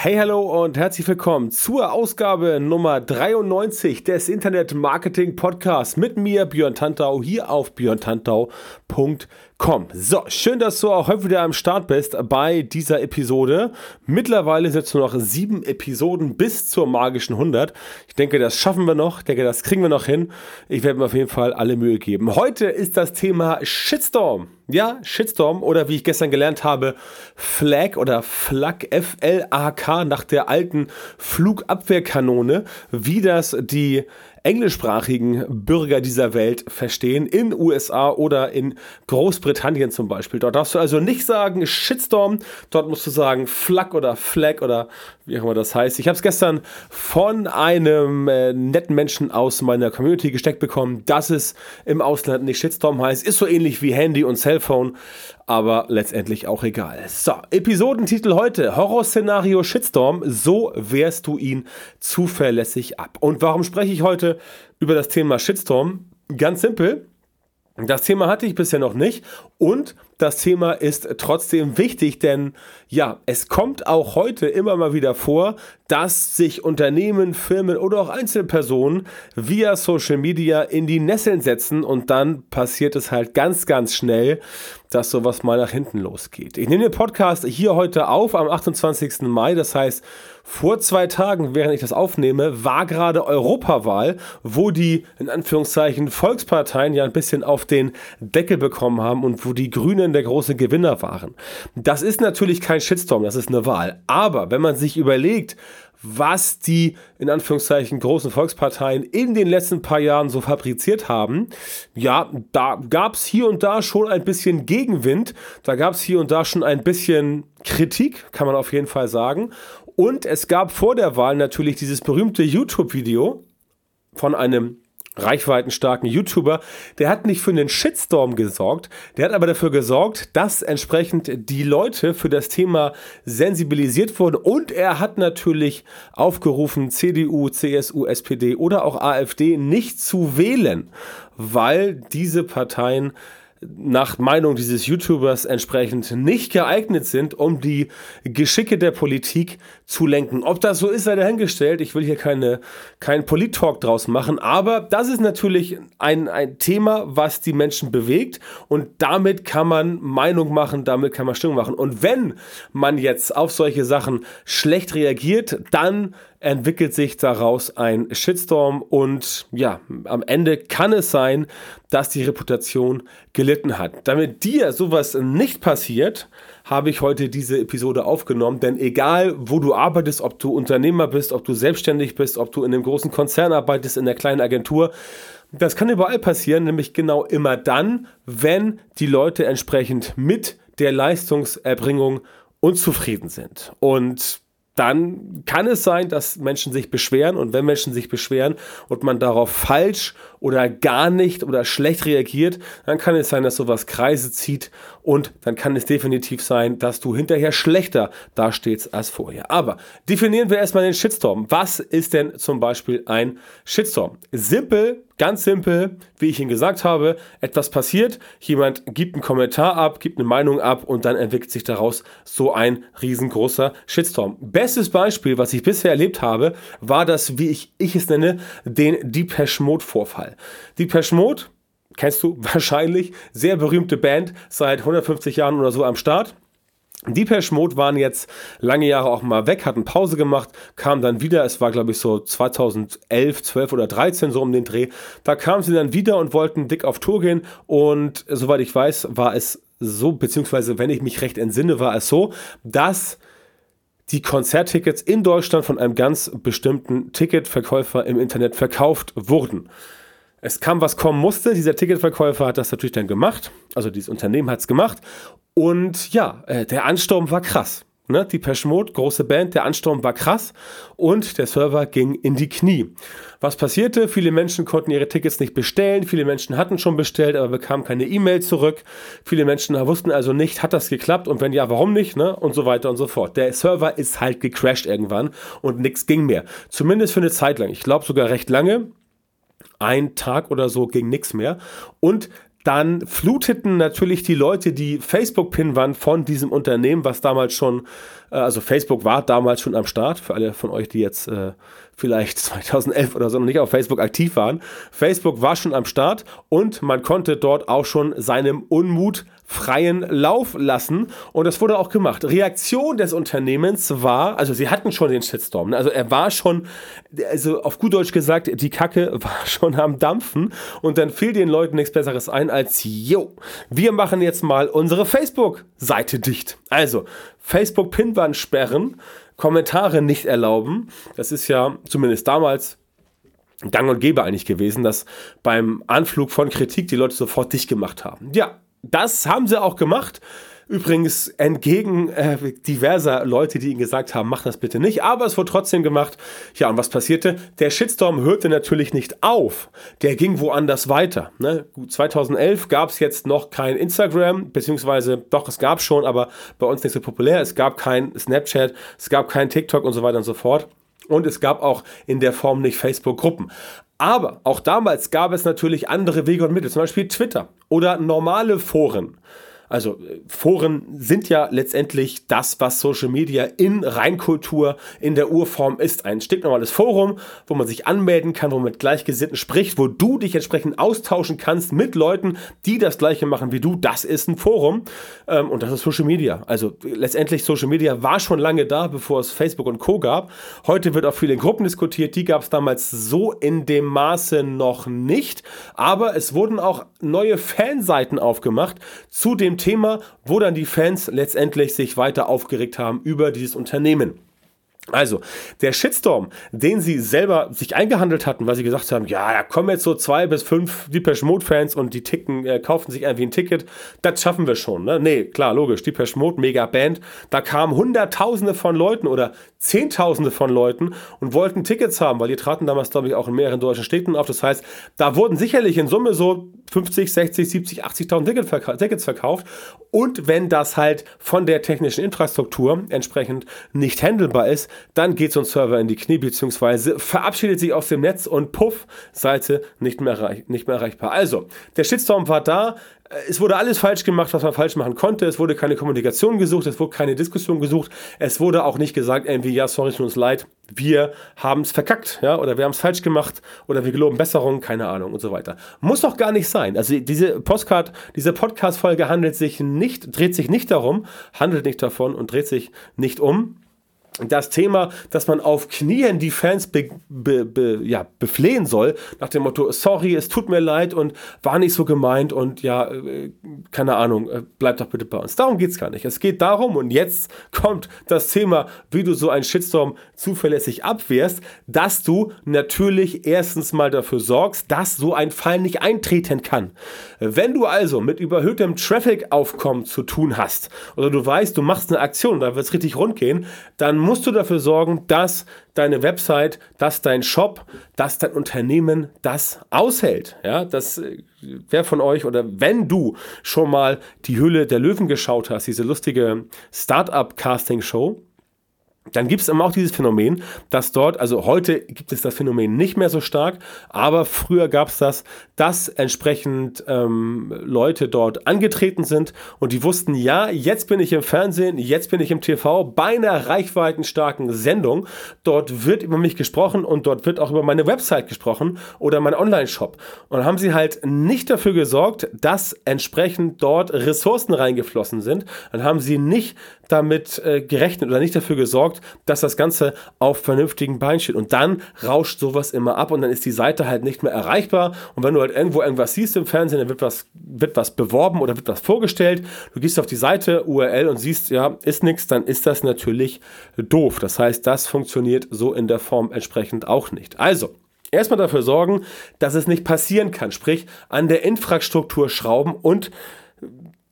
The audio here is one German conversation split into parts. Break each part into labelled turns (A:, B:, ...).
A: Hey, hallo und herzlich willkommen zur Ausgabe Nummer 93 des Internet Marketing Podcasts mit mir, Björn Tantau, hier auf björntantau.com. So, schön, dass du auch heute wieder am Start bist bei dieser Episode. Mittlerweile sind es nur noch sieben Episoden bis zur magischen 100. Ich denke, das schaffen wir noch. Ich denke, das kriegen wir noch hin. Ich werde mir auf jeden Fall alle Mühe geben. Heute ist das Thema Shitstorm. Ja, Shitstorm oder wie ich gestern gelernt habe, Flag oder Flag, F-L-A-K nach der alten Flugabwehrkanone, wie das die englischsprachigen Bürger dieser Welt verstehen, in USA oder in Großbritannien zum Beispiel. Dort darfst du also nicht sagen Shitstorm, dort musst du sagen Flag oder Flag oder wie auch immer das heißt. Ich habe es gestern von einem äh, netten Menschen aus meiner Community gesteckt bekommen, dass es im Ausland nicht Shitstorm heißt. Ist so ähnlich wie Handy und Cellphone, aber letztendlich auch egal. So, Episodentitel heute: Horrorszenario Shitstorm. So wehrst du ihn zuverlässig ab. Und warum spreche ich heute über das Thema Shitstorm? Ganz simpel. Das Thema hatte ich bisher noch nicht und das Thema ist trotzdem wichtig, denn ja, es kommt auch heute immer mal wieder vor, dass sich Unternehmen, Firmen oder auch Einzelpersonen via Social Media in die Nesseln setzen und dann passiert es halt ganz, ganz schnell, dass sowas mal nach hinten losgeht. Ich nehme den Podcast hier heute auf am 28. Mai, das heißt, vor zwei Tagen, während ich das aufnehme, war gerade Europawahl, wo die in Anführungszeichen Volksparteien ja ein bisschen auf den Deckel bekommen haben und wo die Grünen der große Gewinner waren. Das ist natürlich kein Shitstorm, das ist eine Wahl. Aber wenn man sich überlegt, was die in Anführungszeichen großen Volksparteien in den letzten paar Jahren so fabriziert haben, ja, da gab es hier und da schon ein bisschen Gegenwind, da gab es hier und da schon ein bisschen Kritik, kann man auf jeden Fall sagen. Und es gab vor der Wahl natürlich dieses berühmte YouTube-Video von einem reichweitenstarken YouTuber, der hat nicht für einen Shitstorm gesorgt, der hat aber dafür gesorgt, dass entsprechend die Leute für das Thema sensibilisiert wurden. Und er hat natürlich aufgerufen, CDU, CSU, SPD oder auch AfD nicht zu wählen, weil diese Parteien nach Meinung dieses YouTubers entsprechend nicht geeignet sind, um die Geschicke der Politik zu lenken. Ob das so ist, sei dahingestellt. Ich will hier keine, keinen Polit-Talk draus machen, aber das ist natürlich ein, ein Thema, was die Menschen bewegt und damit kann man Meinung machen, damit kann man Stimmung machen. Und wenn man jetzt auf solche Sachen schlecht reagiert, dann entwickelt sich daraus ein Shitstorm und ja, am Ende kann es sein, dass die Reputation gelitten hat. Damit dir sowas nicht passiert, habe ich heute diese Episode aufgenommen, denn egal wo du arbeitest, ob du Unternehmer bist, ob du selbstständig bist, ob du in einem großen Konzern arbeitest, in einer kleinen Agentur, das kann überall passieren, nämlich genau immer dann, wenn die Leute entsprechend mit der Leistungserbringung unzufrieden sind. Und dann kann es sein, dass Menschen sich beschweren. Und wenn Menschen sich beschweren und man darauf falsch oder gar nicht oder schlecht reagiert, dann kann es sein, dass sowas Kreise zieht und dann kann es definitiv sein, dass du hinterher schlechter dastehst als vorher. Aber definieren wir erstmal den Shitstorm. Was ist denn zum Beispiel ein Shitstorm? Simpel Ganz simpel, wie ich Ihnen gesagt habe, etwas passiert, jemand gibt einen Kommentar ab, gibt eine Meinung ab und dann entwickelt sich daraus so ein riesengroßer Shitstorm. Bestes Beispiel, was ich bisher erlebt habe, war das, wie ich, ich es nenne, den Depeche Mode Vorfall. Depeche Mode, kennst du wahrscheinlich, sehr berühmte Band, seit 150 Jahren oder so am Start. Depeche Mode waren jetzt lange Jahre auch mal weg, hatten Pause gemacht, kamen dann wieder, es war glaube ich so 2011, 12 oder 13 so um den Dreh, da kamen sie dann wieder und wollten dick auf Tour gehen und soweit ich weiß, war es so, beziehungsweise wenn ich mich recht entsinne, war es so, dass die Konzerttickets in Deutschland von einem ganz bestimmten Ticketverkäufer im Internet verkauft wurden. Es kam, was kommen musste. Dieser Ticketverkäufer hat das natürlich dann gemacht. Also dieses Unternehmen hat es gemacht und ja, äh, der Ansturm war krass. ne, die Peschmod, große Band, der Ansturm war krass und der Server ging in die Knie. Was passierte? Viele Menschen konnten ihre Tickets nicht bestellen, viele Menschen hatten schon bestellt, aber bekamen keine E-Mail zurück. Viele Menschen wussten also nicht, hat das geklappt und wenn ja, warum nicht, ne? Und so weiter und so fort. Der Server ist halt gecrashed irgendwann und nichts ging mehr. Zumindest für eine Zeit lang. Ich glaube sogar recht lange. Ein Tag oder so ging nichts mehr. Und dann fluteten natürlich die Leute die Facebook-Pinwand von diesem Unternehmen, was damals schon, äh, also Facebook war damals schon am Start, für alle von euch, die jetzt äh, vielleicht 2011 oder so noch nicht auf Facebook aktiv waren. Facebook war schon am Start und man konnte dort auch schon seinem Unmut freien Lauf lassen und das wurde auch gemacht. Reaktion des Unternehmens war, also sie hatten schon den Shitstorm, ne? also er war schon, also auf gut Deutsch gesagt, die Kacke war schon am Dampfen und dann fiel den Leuten nichts Besseres ein als, yo, wir machen jetzt mal unsere Facebook-Seite dicht. Also Facebook-Pinwand sperren, Kommentare nicht erlauben. Das ist ja zumindest damals gang und gäbe eigentlich gewesen, dass beim Anflug von Kritik die Leute sofort dicht gemacht haben. Ja, das haben sie auch gemacht. Übrigens entgegen äh, diverser Leute, die ihnen gesagt haben, mach das bitte nicht. Aber es wurde trotzdem gemacht. Ja, und was passierte? Der Shitstorm hörte natürlich nicht auf. Der ging woanders weiter. Ne? Gut, 2011 gab es jetzt noch kein Instagram, beziehungsweise doch, es gab schon, aber bei uns nicht so populär. Es gab kein Snapchat, es gab kein TikTok und so weiter und so fort. Und es gab auch in der Form nicht Facebook-Gruppen. Aber auch damals gab es natürlich andere Wege und Mittel, zum Beispiel Twitter oder normale Foren. Also äh, Foren sind ja letztendlich das, was Social Media in Reinkultur in der Urform ist. Ein stinknormales Forum, wo man sich anmelden kann, wo man mit Gleichgesinnten spricht, wo du dich entsprechend austauschen kannst mit Leuten, die das gleiche machen wie du. Das ist ein Forum ähm, und das ist Social Media. Also letztendlich Social Media war schon lange da, bevor es Facebook und Co gab. Heute wird auch viel in Gruppen diskutiert. Die gab es damals so in dem Maße noch nicht. Aber es wurden auch neue Fanseiten aufgemacht zu dem Thema, wo dann die Fans letztendlich sich weiter aufgeregt haben über dieses Unternehmen. Also, der Shitstorm, den sie selber sich eingehandelt hatten, weil sie gesagt haben, ja, da kommen jetzt so zwei bis fünf Deepesh Mode Fans und die ticken, äh, kaufen sich irgendwie ein Ticket, das schaffen wir schon, ne? Nee, klar, logisch, Deepesh Mode, mega Band, da kamen hunderttausende von Leuten oder zehntausende von Leuten und wollten Tickets haben, weil die traten damals, glaube ich, auch in mehreren deutschen Städten auf, das heißt, da wurden sicherlich in Summe so 50, 60, 70, 80.000 Tickets verkauft. Und wenn das halt von der technischen Infrastruktur entsprechend nicht handelbar ist, dann geht so ein Server in die Knie, beziehungsweise verabschiedet sich aus dem Netz und puff, Seite nicht mehr, nicht mehr erreichbar. Also, der Shitstorm war da, es wurde alles falsch gemacht, was man falsch machen konnte. Es wurde keine Kommunikation gesucht, es wurde keine Diskussion gesucht. Es wurde auch nicht gesagt, irgendwie, ja, sorry, tut uns leid, wir haben es verkackt, ja, oder wir haben es falsch gemacht, oder wir geloben Besserung, keine Ahnung und so weiter. Muss doch gar nicht sein. Also diese Postcard, diese Podcast-Folge handelt sich nicht, dreht sich nicht darum, handelt nicht davon und dreht sich nicht um das Thema, dass man auf Knien die Fans be, be, be, ja, beflehen soll, nach dem Motto, sorry, es tut mir leid und war nicht so gemeint und ja, äh, keine Ahnung, äh, bleib doch bitte bei uns. Darum geht es gar nicht. Es geht darum, und jetzt kommt das Thema, wie du so einen Shitstorm zuverlässig abwehrst, dass du natürlich erstens mal dafür sorgst, dass so ein Fall nicht eintreten kann. Wenn du also mit überhöhtem Traffic-Aufkommen zu tun hast, oder du weißt, du machst eine Aktion, da wird es richtig rund gehen, dann musst du dafür sorgen, dass deine Website, dass dein Shop, dass dein Unternehmen das aushält. Ja, das äh, wer von euch oder wenn du schon mal die Hülle der Löwen geschaut hast, diese lustige Startup Casting Show, dann gibt es immer auch dieses Phänomen, dass dort, also heute gibt es das Phänomen nicht mehr so stark, aber früher gab es das, dass entsprechend ähm, Leute dort angetreten sind und die wussten, ja, jetzt bin ich im Fernsehen, jetzt bin ich im TV, bei einer reichweitenstarken Sendung. Dort wird über mich gesprochen und dort wird auch über meine Website gesprochen oder mein Online-Shop. Und haben sie halt nicht dafür gesorgt, dass entsprechend dort Ressourcen reingeflossen sind. Dann haben sie nicht damit äh, gerechnet oder nicht dafür gesorgt, dass das Ganze auf vernünftigen Beinen steht. Und dann rauscht sowas immer ab und dann ist die Seite halt nicht mehr erreichbar. Und wenn du halt irgendwo irgendwas siehst im Fernsehen, dann wird was, wird was beworben oder wird was vorgestellt. Du gehst auf die Seite, URL und siehst, ja, ist nichts, dann ist das natürlich doof. Das heißt, das funktioniert so in der Form entsprechend auch nicht. Also, erstmal dafür sorgen, dass es nicht passieren kann. Sprich, an der Infrastruktur schrauben und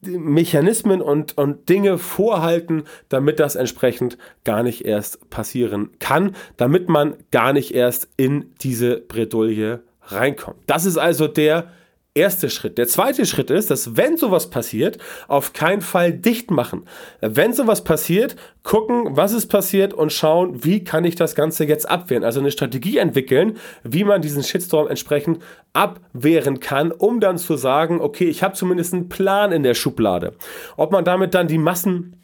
A: Mechanismen und, und Dinge vorhalten, damit das entsprechend gar nicht erst passieren kann, damit man gar nicht erst in diese Bredouille reinkommt. Das ist also der erste Schritt. Der zweite Schritt ist, dass wenn sowas passiert, auf keinen Fall dicht machen. Wenn sowas passiert, gucken, was ist passiert und schauen, wie kann ich das Ganze jetzt abwehren. Also eine Strategie entwickeln, wie man diesen Shitstorm entsprechend abwehren kann, um dann zu sagen, okay, ich habe zumindest einen Plan in der Schublade. Ob man damit dann die Massen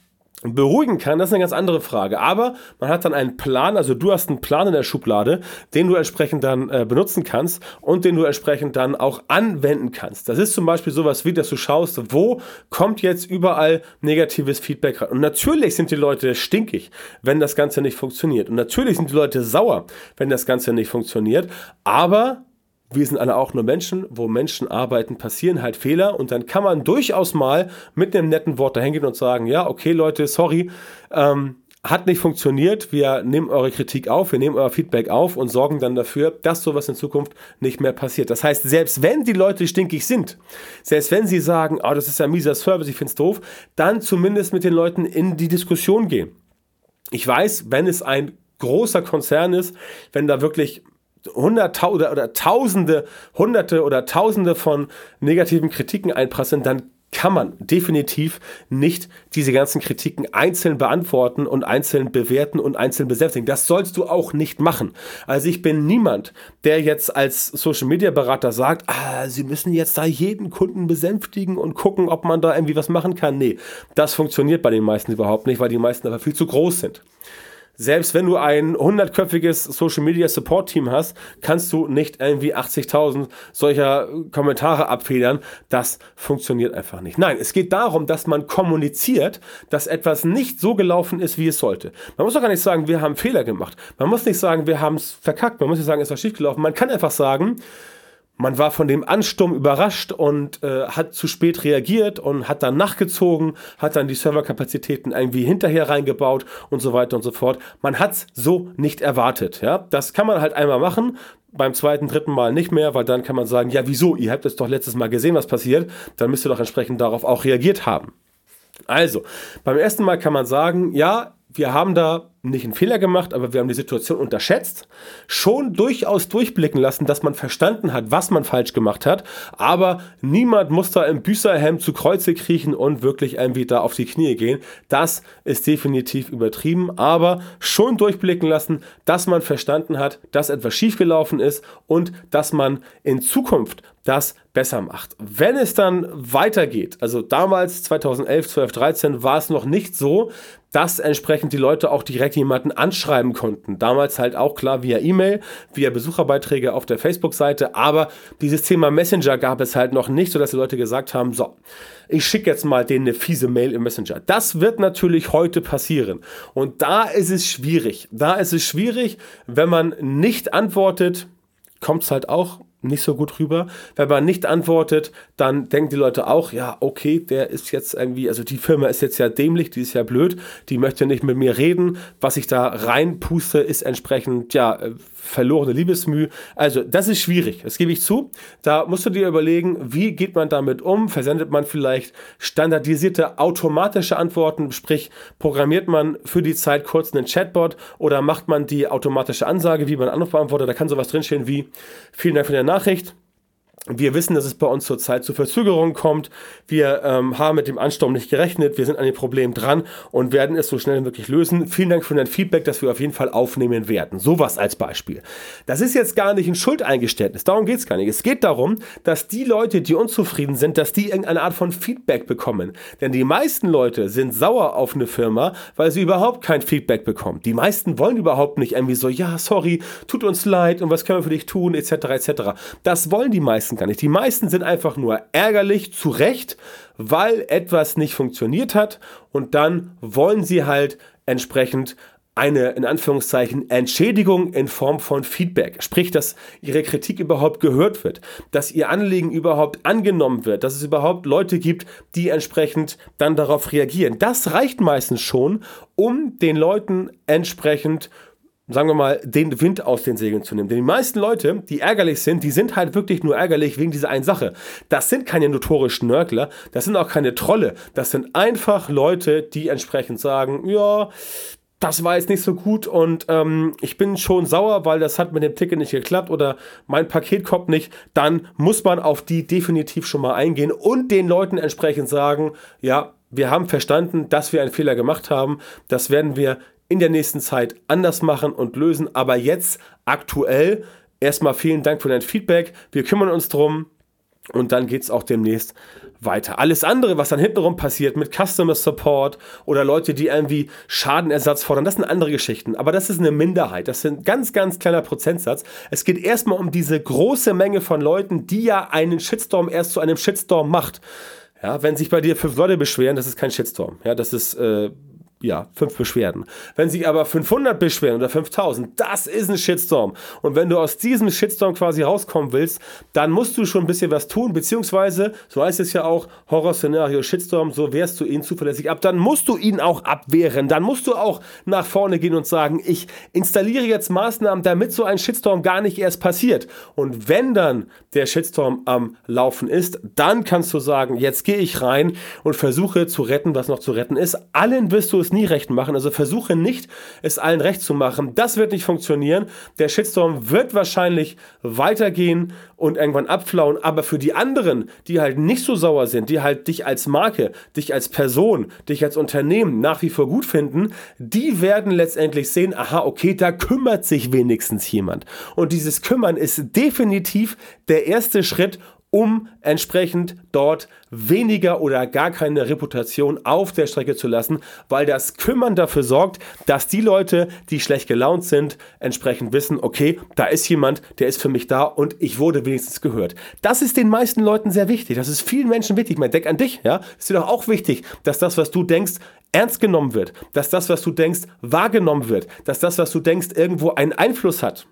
A: beruhigen kann, das ist eine ganz andere Frage. Aber man hat dann einen Plan, also du hast einen Plan in der Schublade, den du entsprechend dann äh, benutzen kannst und den du entsprechend dann auch anwenden kannst. Das ist zum Beispiel sowas wie, dass du schaust, wo kommt jetzt überall negatives Feedback rein. Und natürlich sind die Leute stinkig, wenn das Ganze nicht funktioniert. Und natürlich sind die Leute sauer, wenn das Ganze nicht funktioniert. Aber wir sind alle auch nur Menschen, wo Menschen arbeiten, passieren halt Fehler und dann kann man durchaus mal mit einem netten Wort dahingehen und sagen, ja, okay Leute, sorry, ähm, hat nicht funktioniert, wir nehmen eure Kritik auf, wir nehmen euer Feedback auf und sorgen dann dafür, dass sowas in Zukunft nicht mehr passiert. Das heißt, selbst wenn die Leute stinkig sind, selbst wenn sie sagen, oh, das ist ein mieser Service, ich finde es doof, dann zumindest mit den Leuten in die Diskussion gehen. Ich weiß, wenn es ein großer Konzern ist, wenn da wirklich Hunderttausende oder Tausende, Hunderte oder Tausende von negativen Kritiken einprasseln, dann kann man definitiv nicht diese ganzen Kritiken einzeln beantworten und einzeln bewerten und einzeln besänftigen. Das sollst du auch nicht machen. Also ich bin niemand, der jetzt als Social Media Berater sagt, ah, sie müssen jetzt da jeden Kunden besänftigen und gucken, ob man da irgendwie was machen kann. Nee, das funktioniert bei den meisten überhaupt nicht, weil die meisten aber viel zu groß sind selbst wenn du ein hundertköpfiges Social Media Support Team hast, kannst du nicht irgendwie 80.000 solcher Kommentare abfedern. Das funktioniert einfach nicht. Nein, es geht darum, dass man kommuniziert, dass etwas nicht so gelaufen ist, wie es sollte. Man muss doch gar nicht sagen, wir haben Fehler gemacht. Man muss nicht sagen, wir haben es verkackt. Man muss nicht sagen, es war schief gelaufen. Man kann einfach sagen, man war von dem Ansturm überrascht und äh, hat zu spät reagiert und hat dann nachgezogen, hat dann die Serverkapazitäten irgendwie hinterher reingebaut und so weiter und so fort. Man hat es so nicht erwartet. Ja? Das kann man halt einmal machen, beim zweiten, dritten Mal nicht mehr, weil dann kann man sagen, ja wieso, ihr habt es doch letztes Mal gesehen, was passiert, dann müsst ihr doch entsprechend darauf auch reagiert haben. Also, beim ersten Mal kann man sagen, ja, wir haben da nicht einen Fehler gemacht, aber wir haben die Situation unterschätzt, schon durchaus durchblicken lassen, dass man verstanden hat, was man falsch gemacht hat, aber niemand muss da im Büßerhemd zu Kreuze kriechen und wirklich irgendwie da auf die Knie gehen. Das ist definitiv übertrieben, aber schon durchblicken lassen, dass man verstanden hat, dass etwas schiefgelaufen ist und dass man in Zukunft das besser macht. Wenn es dann weitergeht, also damals 2011, 12, 13 war es noch nicht so, dass entsprechend die Leute auch direkt jemanden anschreiben konnten. Damals halt auch klar via E-Mail, via Besucherbeiträge auf der Facebook-Seite, aber dieses Thema Messenger gab es halt noch nicht, sodass die Leute gesagt haben, so, ich schicke jetzt mal denen eine fiese Mail im Messenger. Das wird natürlich heute passieren. Und da ist es schwierig. Da ist es schwierig, wenn man nicht antwortet, kommt es halt auch nicht so gut rüber. Wenn man nicht antwortet, dann denken die Leute auch, ja, okay, der ist jetzt irgendwie, also die Firma ist jetzt ja dämlich, die ist ja blöd, die möchte nicht mit mir reden. Was ich da reinpuste, ist entsprechend, ja, äh, verlorene Liebesmüh. Also, das ist schwierig, das gebe ich zu. Da musst du dir überlegen, wie geht man damit um? Versendet man vielleicht standardisierte automatische Antworten, sprich, programmiert man für die Zeit kurz einen Chatbot oder macht man die automatische Ansage, wie man Anruf beantwortet? Da kann sowas drinstehen wie, vielen Dank für deine Nachricht. Wir wissen, dass es bei uns zurzeit zu Verzögerungen kommt. Wir ähm, haben mit dem Ansturm nicht gerechnet. Wir sind an dem Problem dran und werden es so schnell wie möglich lösen. Vielen Dank für dein Feedback, das wir auf jeden Fall aufnehmen werden. Sowas als Beispiel. Das ist jetzt gar nicht ein Schuldeingeständnis. Darum geht es gar nicht. Es geht darum, dass die Leute, die unzufrieden sind, dass die irgendeine Art von Feedback bekommen. Denn die meisten Leute sind sauer auf eine Firma, weil sie überhaupt kein Feedback bekommen. Die meisten wollen überhaupt nicht irgendwie so, ja, sorry, tut uns leid und was können wir für dich tun, etc. etc. Das wollen die meisten meisten gar nicht. Die meisten sind einfach nur ärgerlich, zu Recht, weil etwas nicht funktioniert hat und dann wollen sie halt entsprechend eine in Anführungszeichen Entschädigung in Form von Feedback. Sprich, dass ihre Kritik überhaupt gehört wird, dass ihr Anliegen überhaupt angenommen wird, dass es überhaupt Leute gibt, die entsprechend dann darauf reagieren. Das reicht meistens schon, um den Leuten entsprechend sagen wir mal, den Wind aus den Segeln zu nehmen. Denn die meisten Leute, die ärgerlich sind, die sind halt wirklich nur ärgerlich wegen dieser einen Sache. Das sind keine notorischen Nörgler, das sind auch keine Trolle. Das sind einfach Leute, die entsprechend sagen, ja, das war jetzt nicht so gut und ähm, ich bin schon sauer, weil das hat mit dem Ticket nicht geklappt oder mein Paket kommt nicht, dann muss man auf die definitiv schon mal eingehen und den Leuten entsprechend sagen, ja, wir haben verstanden, dass wir einen Fehler gemacht haben, das werden wir in der nächsten Zeit anders machen und lösen, aber jetzt aktuell erstmal vielen Dank für dein Feedback, wir kümmern uns drum, und dann geht es auch demnächst weiter. Alles andere, was dann hintenrum passiert mit Customer Support oder Leute, die irgendwie Schadenersatz fordern, das sind andere Geschichten. Aber das ist eine Minderheit. Das ist ein ganz, ganz kleiner Prozentsatz. Es geht erstmal um diese große Menge von Leuten, die ja einen Shitstorm erst zu einem Shitstorm macht. Ja, wenn sich bei dir fünf Leute beschweren, das ist kein Shitstorm. Ja, das ist äh, ja, fünf Beschwerden. Wenn sich aber 500 beschweren oder 5000, das ist ein Shitstorm. Und wenn du aus diesem Shitstorm quasi rauskommen willst, dann musst du schon ein bisschen was tun, beziehungsweise, so heißt es ja auch, Horrorszenario Shitstorm, so wehrst du ihn zuverlässig ab, dann musst du ihn auch abwehren. Dann musst du auch nach vorne gehen und sagen, ich installiere jetzt Maßnahmen, damit so ein Shitstorm gar nicht erst passiert. Und wenn dann der Shitstorm am Laufen ist, dann kannst du sagen, jetzt gehe ich rein und versuche zu retten, was noch zu retten ist. Allen wirst du es nie recht machen. Also versuche nicht, es allen recht zu machen. Das wird nicht funktionieren. Der Shitstorm wird wahrscheinlich weitergehen und irgendwann abflauen. Aber für die anderen, die halt nicht so sauer sind, die halt dich als Marke, dich als Person, dich als Unternehmen nach wie vor gut finden, die werden letztendlich sehen, aha, okay, da kümmert sich wenigstens jemand. Und dieses Kümmern ist definitiv der erste Schritt, um entsprechend dort weniger oder gar keine Reputation auf der Strecke zu lassen, weil das Kümmern dafür sorgt, dass die Leute, die schlecht gelaunt sind, entsprechend wissen, okay, da ist jemand, der ist für mich da und ich wurde wenigstens gehört. Das ist den meisten Leuten sehr wichtig. Das ist vielen Menschen wichtig. Man denkt an dich, ja. Ist dir doch auch wichtig, dass das, was du denkst, ernst genommen wird, dass das, was du denkst, wahrgenommen wird, dass das, was du denkst, irgendwo einen Einfluss hat.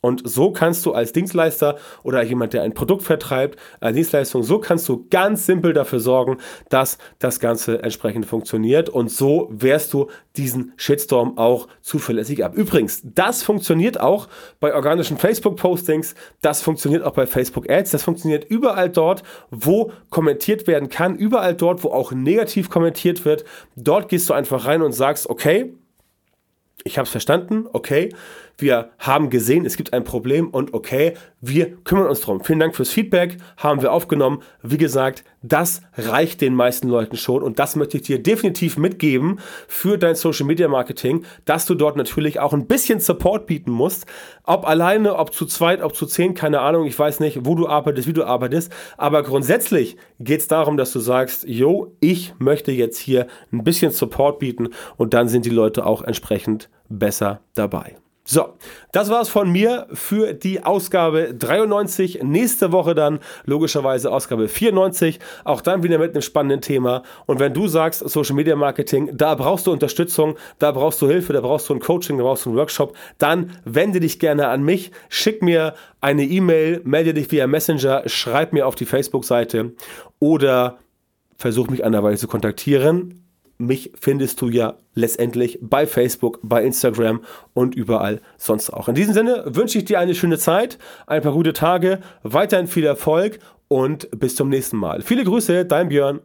A: Und so kannst du als Dienstleister oder jemand, der ein Produkt vertreibt, eine Dienstleistung, so kannst du ganz simpel dafür sorgen, dass das Ganze entsprechend funktioniert. Und so wehrst du diesen Shitstorm auch zuverlässig ab. Übrigens, das funktioniert auch bei organischen Facebook-Postings, das funktioniert auch bei Facebook-Ads, das funktioniert überall dort, wo kommentiert werden kann, überall dort, wo auch negativ kommentiert wird. Dort gehst du einfach rein und sagst, okay, ich habe es verstanden, okay, wir haben gesehen, es gibt ein Problem und okay, wir kümmern uns drum. Vielen Dank fürs Feedback, haben wir aufgenommen. Wie gesagt, das reicht den meisten Leuten schon und das möchte ich dir definitiv mitgeben für dein Social Media Marketing, dass du dort natürlich auch ein bisschen Support bieten musst. Ob alleine, ob zu zweit, ob zu zehn, keine Ahnung, ich weiß nicht, wo du arbeitest, wie du arbeitest, aber grundsätzlich geht es darum, dass du sagst, yo, ich möchte jetzt hier ein bisschen Support bieten und dann sind die Leute auch entsprechend besser dabei. So, das war's von mir für die Ausgabe 93. Nächste Woche dann logischerweise Ausgabe 94. Auch dann wieder mit einem spannenden Thema. Und wenn du sagst, Social Media Marketing, da brauchst du Unterstützung, da brauchst du Hilfe, da brauchst du ein Coaching, da brauchst du einen Workshop, dann wende dich gerne an mich, schick mir eine E-Mail, melde dich via Messenger, schreib mir auf die Facebook-Seite oder versuch mich anderweitig zu kontaktieren mich findest du ja letztendlich bei Facebook, bei Instagram und überall sonst auch. In diesem Sinne wünsche ich dir eine schöne Zeit, ein paar gute Tage, weiterhin viel Erfolg und bis zum nächsten Mal. Viele Grüße, dein Björn.